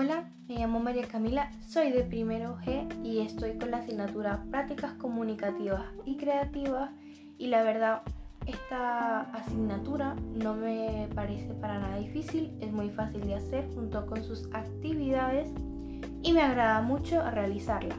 Hola, me llamo María Camila, soy de primero G y estoy con la asignatura Prácticas Comunicativas y Creativas y la verdad esta asignatura no me parece para nada difícil, es muy fácil de hacer junto con sus actividades y me agrada mucho realizarla.